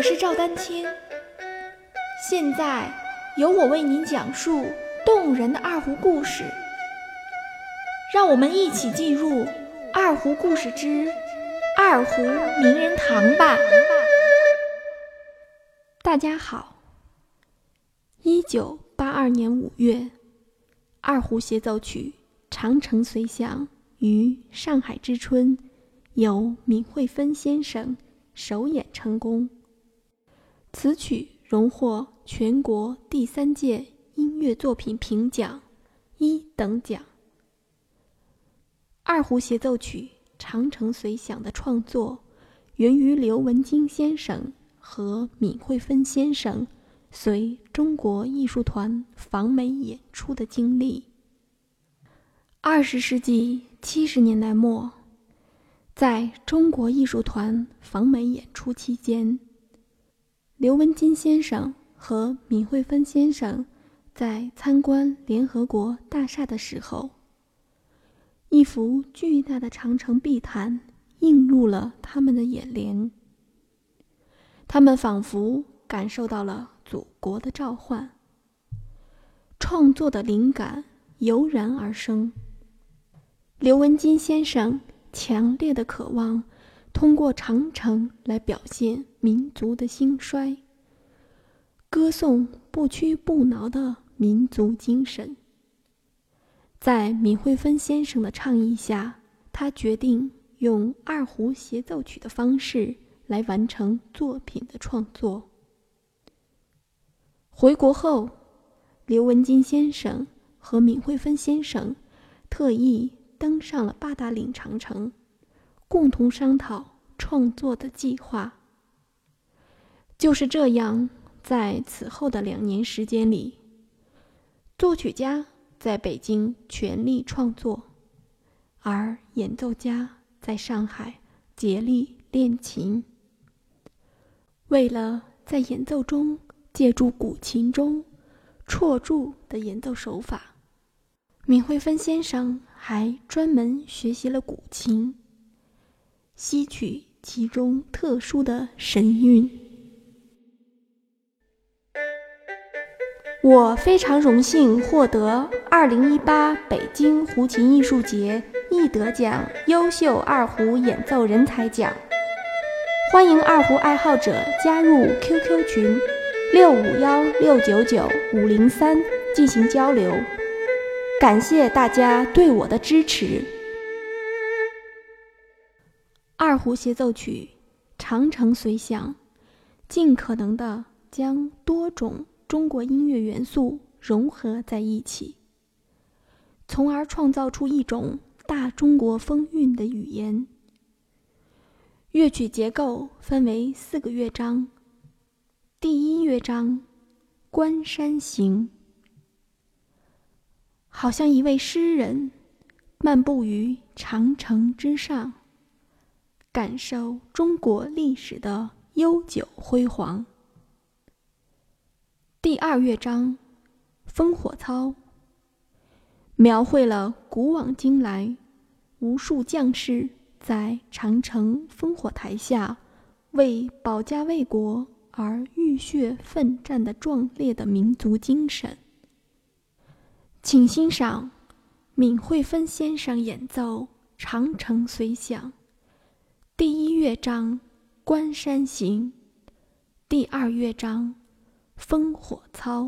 我是赵丹青，现在由我为您讲述动人的二胡故事。让我们一起进入《二胡故事之二胡名人堂》吧。大家好，一九八二年五月，《二胡协奏曲》《长城随想》于上海之春，由闵惠芬先生首演成功。此曲荣获全国第三届音乐作品评奖一等奖。二胡协奏曲《长城随想》的创作，源于刘文金先生和闵惠芬先生随中国艺术团访美演出的经历。二十世纪七十年代末，在中国艺术团访美演出期间。刘文金先生和闵惠芬先生在参观联合国大厦的时候，一幅巨大的长城壁毯映入了他们的眼帘。他们仿佛感受到了祖国的召唤，创作的灵感油然而生。刘文金先生强烈的渴望。通过长城来表现民族的兴衰，歌颂不屈不挠的民族精神。在闵惠芬先生的倡议下，他决定用二胡协奏曲的方式来完成作品的创作。回国后，刘文金先生和闵惠芬先生特意登上了八达岭长城。共同商讨创作的计划。就是这样，在此后的两年时间里，作曲家在北京全力创作，而演奏家在上海竭力练琴。为了在演奏中借助古琴中绰注的演奏手法，闵惠芬先生还专门学习了古琴。吸取其中特殊的神韵。我非常荣幸获得二零一八北京胡琴艺术节易得奖优秀二胡演奏人才奖。欢迎二胡爱好者加入 QQ 群六五幺六九九五零三进行交流。感谢大家对我的支持。二胡协奏曲《长城随想》，尽可能的将多种中国音乐元素融合在一起，从而创造出一种大中国风韵的语言。乐曲结构分为四个乐章。第一乐章《关山行》，好像一位诗人漫步于长城之上。感受中国历史的悠久辉煌。第二乐章《烽火操》描绘了古往今来无数将士在长城烽火台下为保家卫国而浴血奋战的壮烈的民族精神。请欣赏闵惠芬先生演奏《长城随想》。第一乐章《关山行》，第二乐章《烽火操》。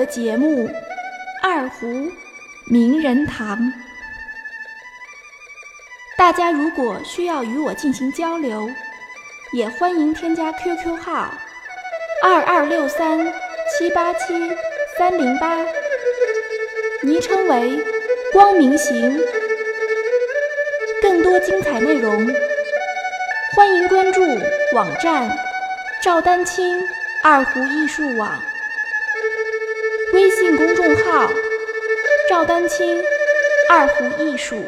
的节目《二胡名人堂》。大家如果需要与我进行交流，也欢迎添加 QQ 号二二六三七八七三零八，昵称为“光明行”。更多精彩内容，欢迎关注网站赵丹青。二胡艺术网微信公众号：赵丹青二胡艺术。